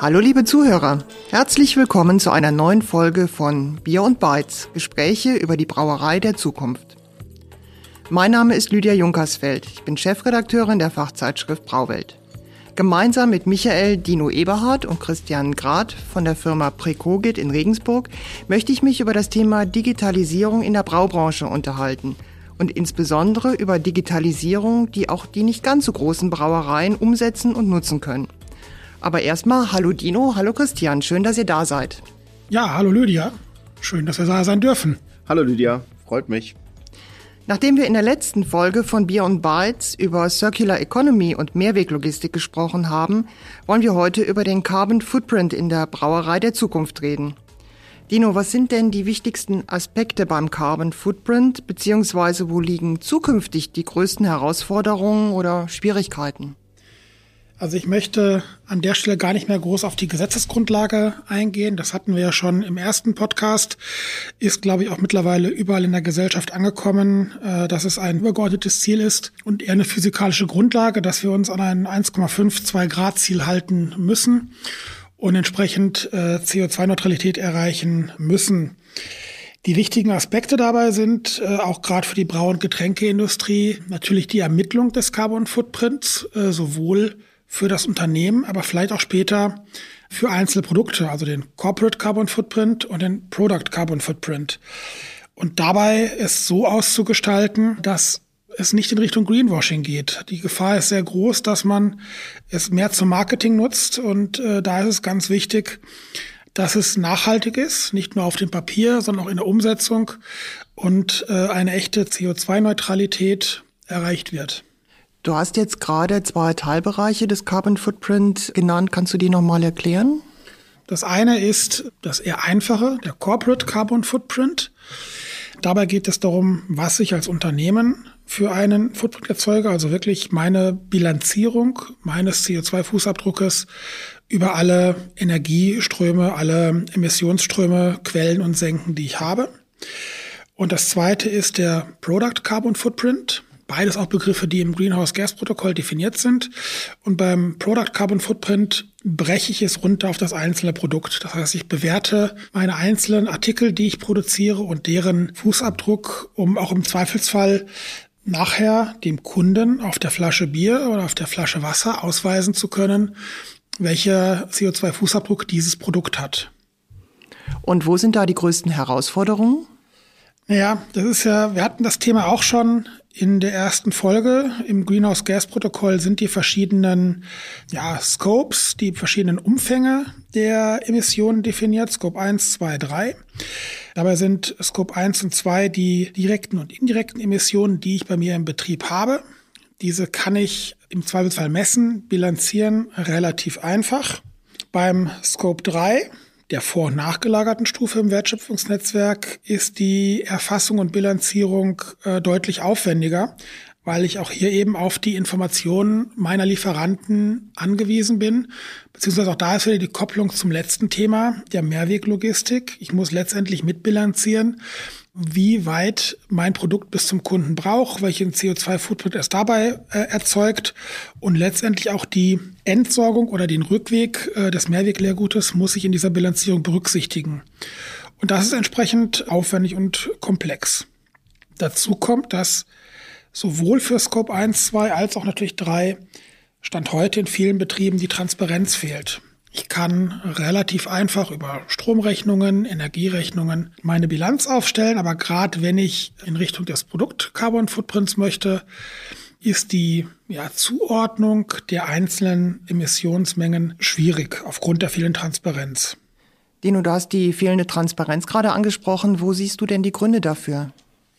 Hallo liebe Zuhörer, herzlich willkommen zu einer neuen Folge von Bier und Bytes, Gespräche über die Brauerei der Zukunft. Mein Name ist Lydia Junkersfeld, ich bin Chefredakteurin der Fachzeitschrift Brauwelt. Gemeinsam mit Michael Dino Eberhardt und Christian Grad von der Firma Precogit in Regensburg möchte ich mich über das Thema Digitalisierung in der Braubranche unterhalten und insbesondere über Digitalisierung, die auch die nicht ganz so großen Brauereien umsetzen und nutzen können. Aber erstmal, hallo Dino, hallo Christian, schön, dass ihr da seid. Ja, hallo Lydia, schön, dass wir da sein dürfen. Hallo Lydia, freut mich. Nachdem wir in der letzten Folge von Beer und Bytes über Circular Economy und Mehrweglogistik gesprochen haben, wollen wir heute über den Carbon Footprint in der Brauerei der Zukunft reden. Dino, was sind denn die wichtigsten Aspekte beim Carbon Footprint, beziehungsweise wo liegen zukünftig die größten Herausforderungen oder Schwierigkeiten? Also ich möchte an der Stelle gar nicht mehr groß auf die Gesetzesgrundlage eingehen. Das hatten wir ja schon im ersten Podcast. Ist, glaube ich, auch mittlerweile überall in der Gesellschaft angekommen, äh, dass es ein übergeordnetes Ziel ist und eher eine physikalische Grundlage, dass wir uns an ein 1,52 Grad Ziel halten müssen und entsprechend äh, CO2-Neutralität erreichen müssen. Die wichtigen Aspekte dabei sind äh, auch gerade für die Brau- und Getränkeindustrie natürlich die Ermittlung des Carbon Footprints, äh, sowohl für das Unternehmen, aber vielleicht auch später für einzelne Produkte, also den Corporate Carbon Footprint und den Product Carbon Footprint. Und dabei es so auszugestalten, dass es nicht in Richtung Greenwashing geht. Die Gefahr ist sehr groß, dass man es mehr zum Marketing nutzt und äh, da ist es ganz wichtig, dass es nachhaltig ist, nicht nur auf dem Papier, sondern auch in der Umsetzung und äh, eine echte CO2-Neutralität erreicht wird. Du hast jetzt gerade zwei Teilbereiche des Carbon Footprint genannt. Kannst du die nochmal erklären? Das eine ist das eher einfache, der Corporate Carbon Footprint. Dabei geht es darum, was ich als Unternehmen für einen Footprint erzeuge, also wirklich meine Bilanzierung meines CO2-Fußabdruckes über alle Energieströme, alle Emissionsströme, Quellen und Senken, die ich habe. Und das zweite ist der Product Carbon Footprint. Beides auch Begriffe, die im Greenhouse Gas Protokoll definiert sind. Und beim Product Carbon Footprint breche ich es runter auf das einzelne Produkt. Das heißt, ich bewerte meine einzelnen Artikel, die ich produziere und deren Fußabdruck, um auch im Zweifelsfall nachher dem Kunden auf der Flasche Bier oder auf der Flasche Wasser ausweisen zu können, welcher CO2-Fußabdruck dieses Produkt hat. Und wo sind da die größten Herausforderungen? Ja, das ist ja, wir hatten das Thema auch schon in der ersten Folge. Im Greenhouse Gas Protokoll sind die verschiedenen ja, Scopes, die verschiedenen Umfänge der Emissionen definiert. Scope 1, 2, 3. Dabei sind Scope 1 und 2 die direkten und indirekten Emissionen, die ich bei mir im Betrieb habe. Diese kann ich im Zweifelsfall messen, bilanzieren, relativ einfach. Beim Scope 3 der vor- und nachgelagerten Stufe im Wertschöpfungsnetzwerk ist die Erfassung und Bilanzierung äh, deutlich aufwendiger, weil ich auch hier eben auf die Informationen meiner Lieferanten angewiesen bin. Beziehungsweise auch da ist wieder die Kopplung zum letzten Thema, der Mehrweglogistik. Ich muss letztendlich mitbilanzieren, wie weit mein Produkt bis zum Kunden braucht, welchen CO2-Footprint es dabei äh, erzeugt und letztendlich auch die Entsorgung oder den Rückweg äh, des Mehrwegleergutes muss ich in dieser Bilanzierung berücksichtigen. Und das ist entsprechend aufwendig und komplex. Dazu kommt, dass sowohl für Scope 1, 2 als auch natürlich 3 Stand heute in vielen Betrieben die Transparenz fehlt. Ich kann relativ einfach über Stromrechnungen, Energierechnungen meine Bilanz aufstellen, aber gerade wenn ich in Richtung des Produkt Carbon Footprints möchte, ist die ja, Zuordnung der einzelnen Emissionsmengen schwierig aufgrund der vielen Transparenz. Dino, du hast die fehlende Transparenz gerade angesprochen. Wo siehst du denn die Gründe dafür?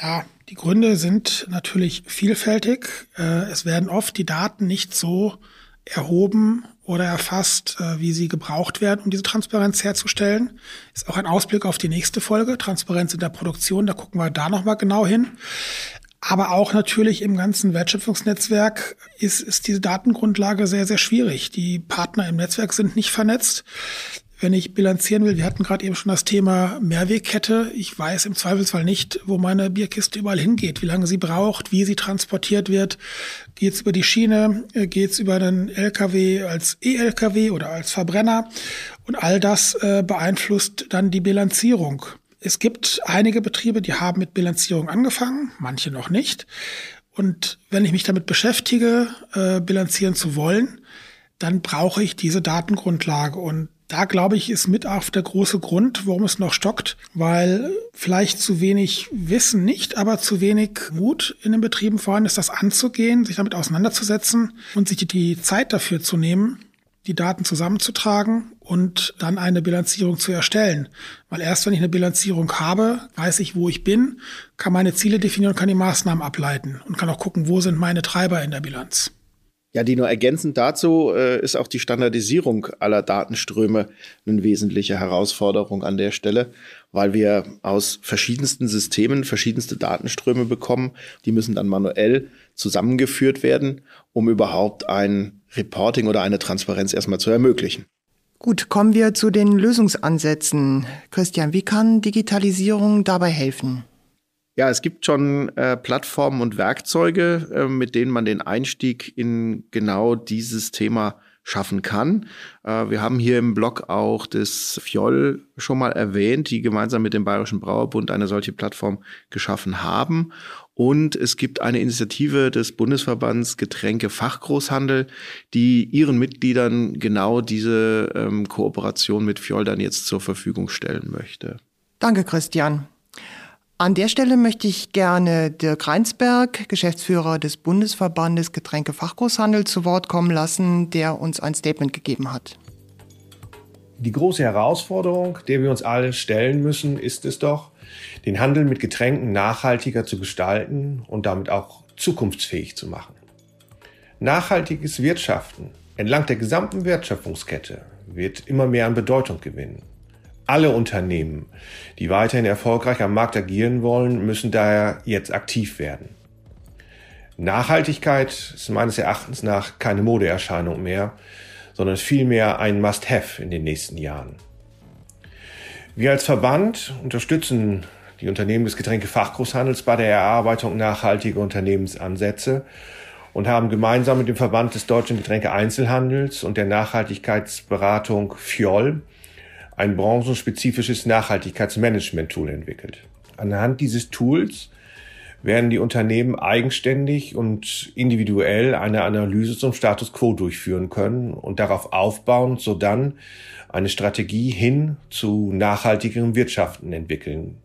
Ja, die Gründe sind natürlich vielfältig. Äh, es werden oft die Daten nicht so erhoben oder erfasst, äh, wie sie gebraucht werden, um diese Transparenz herzustellen. Ist auch ein Ausblick auf die nächste Folge, Transparenz in der Produktion, da gucken wir da nochmal genau hin. Aber auch natürlich im ganzen Wertschöpfungsnetzwerk ist, ist diese Datengrundlage sehr, sehr schwierig. Die Partner im Netzwerk sind nicht vernetzt. wenn ich bilanzieren will. Wir hatten gerade eben schon das Thema Mehrwegkette. Ich weiß im Zweifelsfall nicht, wo meine Bierkiste überall hingeht, wie lange sie braucht, wie sie transportiert wird. Geht es über die Schiene, äh, geht es über einen LKW als E-LKW oder als Verbrenner. Und all das äh, beeinflusst dann die Bilanzierung. Es gibt einige Betriebe, die haben mit Bilanzierung angefangen, manche noch nicht. Und wenn ich mich damit beschäftige, äh, bilanzieren zu wollen, dann brauche ich diese Datengrundlage. Und da glaube ich, ist mit auch der große Grund, warum es noch stockt, weil vielleicht zu wenig Wissen nicht, aber zu wenig Mut in den Betrieben vorhanden ist, das anzugehen, sich damit auseinanderzusetzen und sich die Zeit dafür zu nehmen, die Daten zusammenzutragen und dann eine Bilanzierung zu erstellen. Weil erst wenn ich eine Bilanzierung habe, weiß ich, wo ich bin, kann meine Ziele definieren kann die Maßnahmen ableiten und kann auch gucken, wo sind meine Treiber in der Bilanz. Ja, die nur ergänzend dazu äh, ist auch die Standardisierung aller Datenströme eine wesentliche Herausforderung an der Stelle, weil wir aus verschiedensten Systemen verschiedenste Datenströme bekommen. Die müssen dann manuell zusammengeführt werden, um überhaupt ein Reporting oder eine Transparenz erstmal zu ermöglichen. Gut, kommen wir zu den Lösungsansätzen. Christian, wie kann Digitalisierung dabei helfen? Ja, es gibt schon äh, Plattformen und Werkzeuge, äh, mit denen man den Einstieg in genau dieses Thema schaffen kann. Äh, wir haben hier im Blog auch das Fjoll schon mal erwähnt, die gemeinsam mit dem Bayerischen Brauerbund eine solche Plattform geschaffen haben. Und es gibt eine Initiative des Bundesverbands Getränke Fachgroßhandel, die ihren Mitgliedern genau diese ähm, Kooperation mit Fjoll dann jetzt zur Verfügung stellen möchte. Danke, Christian. An der Stelle möchte ich gerne Dirk Reinsberg, Geschäftsführer des Bundesverbandes Getränke Fachgroßhandel, zu Wort kommen lassen, der uns ein Statement gegeben hat. Die große Herausforderung, der wir uns alle stellen müssen, ist es doch, den Handel mit Getränken nachhaltiger zu gestalten und damit auch zukunftsfähig zu machen. Nachhaltiges Wirtschaften entlang der gesamten Wertschöpfungskette wird immer mehr an Bedeutung gewinnen. Alle Unternehmen, die weiterhin erfolgreich am Markt agieren wollen, müssen daher jetzt aktiv werden. Nachhaltigkeit ist meines Erachtens nach keine Modeerscheinung mehr, sondern vielmehr ein Must-Have in den nächsten Jahren. Wir als Verband unterstützen die Unternehmen des Getränkefachgroßhandels bei der Erarbeitung nachhaltiger Unternehmensansätze und haben gemeinsam mit dem Verband des deutschen Getränke-Einzelhandels und der Nachhaltigkeitsberatung FIOL ein branchenspezifisches Nachhaltigkeitsmanagement-Tool entwickelt. Anhand dieses Tools werden die Unternehmen eigenständig und individuell eine Analyse zum Status quo durchführen können und darauf aufbauen, sodann eine Strategie hin zu nachhaltigerem Wirtschaften entwickeln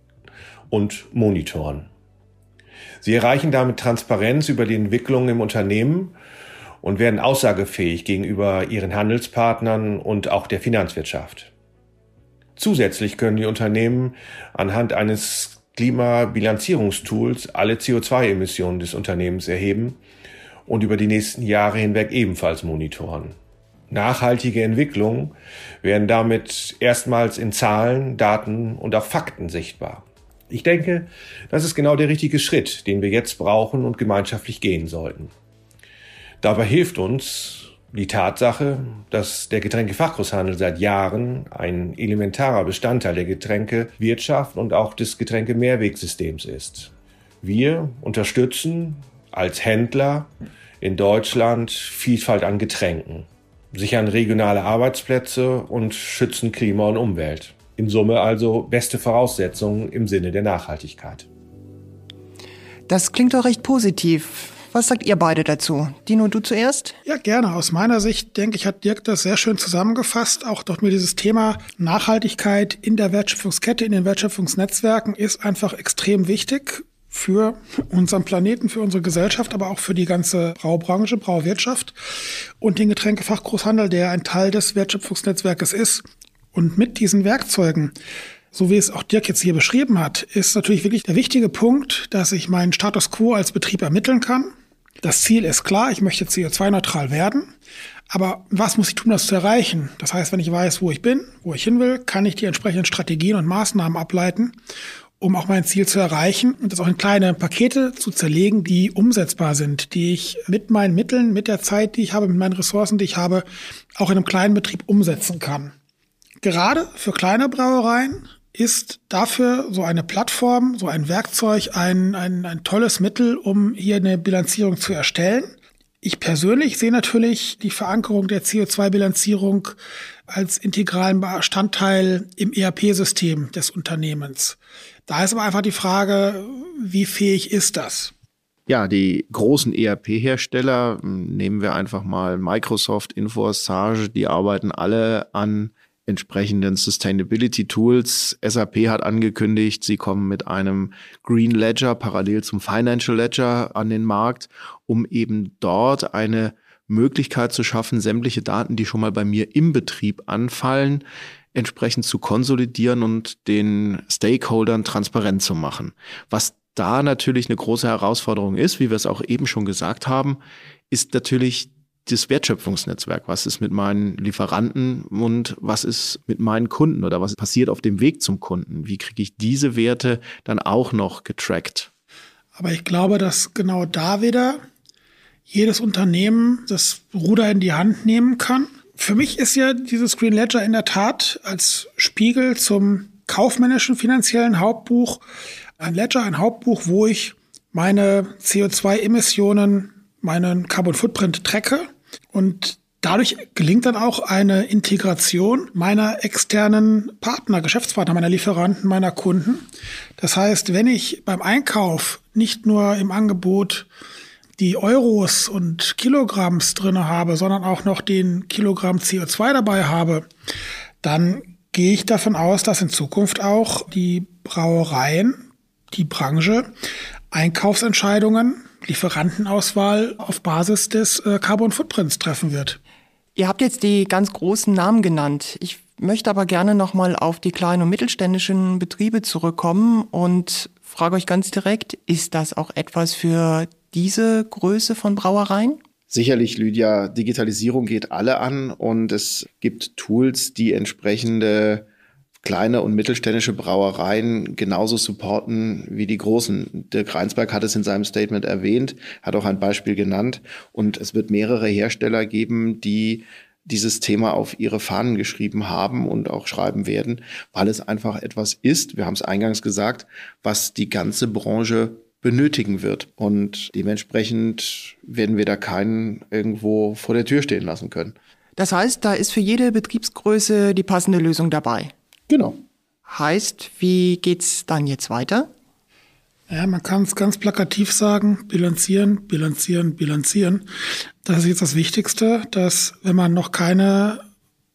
und monitoren. Sie erreichen damit Transparenz über die Entwicklung im Unternehmen und werden aussagefähig gegenüber ihren Handelspartnern und auch der Finanzwirtschaft. Zusätzlich können die Unternehmen anhand eines Klimabilanzierungstools alle CO2-Emissionen des Unternehmens erheben und über die nächsten Jahre hinweg ebenfalls monitoren. Nachhaltige Entwicklungen werden damit erstmals in Zahlen, Daten und auch Fakten sichtbar. Ich denke, das ist genau der richtige Schritt, den wir jetzt brauchen und gemeinschaftlich gehen sollten. Dabei hilft uns die Tatsache, dass der Getränkefachgroßhandel seit Jahren ein elementarer Bestandteil der Getränkewirtschaft und auch des Getränkemehrwegsystems ist. Wir unterstützen als Händler in Deutschland Vielfalt an Getränken, sichern regionale Arbeitsplätze und schützen Klima und Umwelt. In Summe also beste Voraussetzungen im Sinne der Nachhaltigkeit. Das klingt doch recht positiv. Was sagt ihr beide dazu? Dino, du zuerst? Ja, gerne. Aus meiner Sicht, denke ich, hat Dirk das sehr schön zusammengefasst. Auch doch mir dieses Thema Nachhaltigkeit in der Wertschöpfungskette, in den Wertschöpfungsnetzwerken ist einfach extrem wichtig für unseren Planeten, für unsere Gesellschaft, aber auch für die ganze Braubranche, Brauwirtschaft und den Getränkefachgroßhandel, der ein Teil des Wertschöpfungsnetzwerkes ist. Und mit diesen Werkzeugen so wie es auch Dirk jetzt hier beschrieben hat, ist natürlich wirklich der wichtige Punkt, dass ich meinen Status quo als Betrieb ermitteln kann. Das Ziel ist klar, ich möchte CO2-neutral werden. Aber was muss ich tun, das zu erreichen? Das heißt, wenn ich weiß, wo ich bin, wo ich hin will, kann ich die entsprechenden Strategien und Maßnahmen ableiten, um auch mein Ziel zu erreichen und das auch in kleine Pakete zu zerlegen, die umsetzbar sind, die ich mit meinen Mitteln, mit der Zeit, die ich habe, mit meinen Ressourcen, die ich habe, auch in einem kleinen Betrieb umsetzen kann. Gerade für kleine Brauereien ist dafür so eine Plattform, so ein Werkzeug ein, ein, ein tolles Mittel, um hier eine Bilanzierung zu erstellen. Ich persönlich sehe natürlich die Verankerung der CO2-Bilanzierung als integralen Bestandteil im ERP-System des Unternehmens. Da ist aber einfach die Frage, wie fähig ist das? Ja, die großen ERP-Hersteller, nehmen wir einfach mal Microsoft, Infos, Sage, die arbeiten alle an entsprechenden Sustainability Tools. SAP hat angekündigt, sie kommen mit einem Green Ledger parallel zum Financial Ledger an den Markt, um eben dort eine Möglichkeit zu schaffen, sämtliche Daten, die schon mal bei mir im Betrieb anfallen, entsprechend zu konsolidieren und den Stakeholdern transparent zu machen. Was da natürlich eine große Herausforderung ist, wie wir es auch eben schon gesagt haben, ist natürlich das Wertschöpfungsnetzwerk. Was ist mit meinen Lieferanten und was ist mit meinen Kunden oder was passiert auf dem Weg zum Kunden? Wie kriege ich diese Werte dann auch noch getrackt? Aber ich glaube, dass genau da wieder jedes Unternehmen das Ruder in die Hand nehmen kann. Für mich ist ja dieses Green Ledger in der Tat als Spiegel zum kaufmännischen finanziellen Hauptbuch ein Ledger, ein Hauptbuch, wo ich meine CO2-Emissionen, meinen Carbon Footprint tracke und dadurch gelingt dann auch eine Integration meiner externen Partner, Geschäftspartner, meiner Lieferanten, meiner Kunden. Das heißt, wenn ich beim Einkauf nicht nur im Angebot die Euros und Kilogramms drinne habe, sondern auch noch den Kilogramm CO2 dabei habe, dann gehe ich davon aus, dass in Zukunft auch die Brauereien, die Branche Einkaufsentscheidungen, Lieferantenauswahl auf Basis des äh, Carbon Footprints treffen wird. Ihr habt jetzt die ganz großen Namen genannt. Ich möchte aber gerne nochmal auf die kleinen und mittelständischen Betriebe zurückkommen und frage euch ganz direkt, ist das auch etwas für diese Größe von Brauereien? Sicherlich, Lydia, Digitalisierung geht alle an und es gibt Tools, die entsprechende kleine und mittelständische Brauereien genauso supporten wie die großen. Dirk Reinsberg hat es in seinem Statement erwähnt, hat auch ein Beispiel genannt und es wird mehrere Hersteller geben, die dieses Thema auf ihre Fahnen geschrieben haben und auch schreiben werden, weil es einfach etwas ist, wir haben es eingangs gesagt, was die ganze Branche benötigen wird. Und dementsprechend werden wir da keinen irgendwo vor der Tür stehen lassen können. Das heißt, da ist für jede Betriebsgröße die passende Lösung dabei. Genau. Heißt, wie geht's dann jetzt weiter? Ja, man kann es ganz plakativ sagen, bilanzieren, bilanzieren, bilanzieren. Das ist jetzt das Wichtigste, dass wenn man noch keine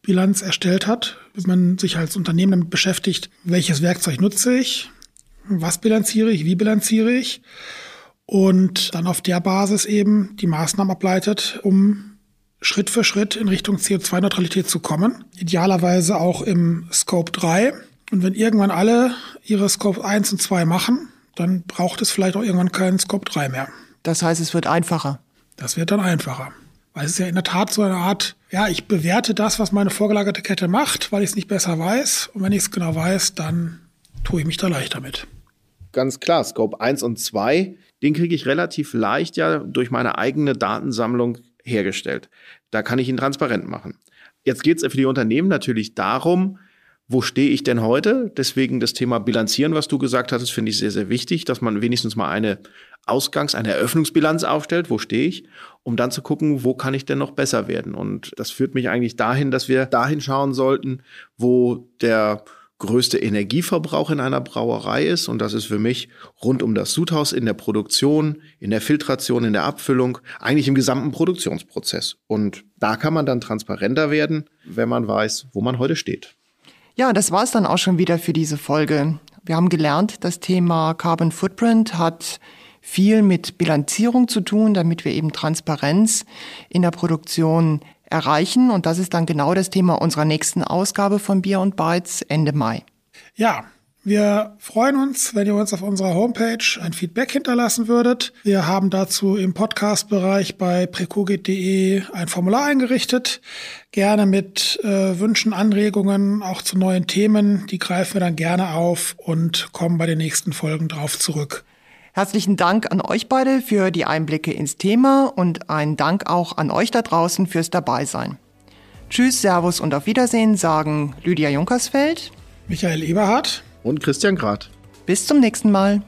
Bilanz erstellt hat, wenn man sich als Unternehmen damit beschäftigt, welches Werkzeug nutze ich, was bilanziere ich, wie bilanziere ich und dann auf der Basis eben die Maßnahmen ableitet, um Schritt für Schritt in Richtung CO2-Neutralität zu kommen. Idealerweise auch im Scope 3. Und wenn irgendwann alle ihre Scope 1 und 2 machen, dann braucht es vielleicht auch irgendwann keinen Scope 3 mehr. Das heißt, es wird einfacher. Das wird dann einfacher. Weil es ist ja in der Tat so eine Art, ja, ich bewerte das, was meine vorgelagerte Kette macht, weil ich es nicht besser weiß. Und wenn ich es genau weiß, dann tue ich mich da leicht damit. Ganz klar, Scope 1 und 2, den kriege ich relativ leicht ja durch meine eigene Datensammlung hergestellt. Da kann ich ihn transparent machen. Jetzt geht es für die Unternehmen natürlich darum, wo stehe ich denn heute? Deswegen das Thema Bilanzieren, was du gesagt hattest, finde ich sehr, sehr wichtig, dass man wenigstens mal eine Ausgangs-, eine Eröffnungsbilanz aufstellt, wo stehe ich, um dann zu gucken, wo kann ich denn noch besser werden. Und das führt mich eigentlich dahin, dass wir dahin schauen sollten, wo der größte Energieverbrauch in einer Brauerei ist. Und das ist für mich rund um das Sudhaus in der Produktion, in der Filtration, in der Abfüllung, eigentlich im gesamten Produktionsprozess. Und da kann man dann transparenter werden, wenn man weiß, wo man heute steht. Ja, das war es dann auch schon wieder für diese Folge. Wir haben gelernt, das Thema Carbon Footprint hat viel mit Bilanzierung zu tun, damit wir eben Transparenz in der Produktion erreichen. Und das ist dann genau das Thema unserer nächsten Ausgabe von Bier und Bytes Ende Mai. Ja, wir freuen uns, wenn ihr uns auf unserer Homepage ein Feedback hinterlassen würdet. Wir haben dazu im Podcast-Bereich bei precogit.de ein Formular eingerichtet. Gerne mit äh, Wünschen, Anregungen, auch zu neuen Themen. Die greifen wir dann gerne auf und kommen bei den nächsten Folgen drauf zurück. Herzlichen Dank an euch beide für die Einblicke ins Thema und einen Dank auch an euch da draußen fürs Dabeisein. Tschüss, Servus und auf Wiedersehen sagen Lydia Junkersfeld, Michael Eberhardt und Christian Grad. Bis zum nächsten Mal.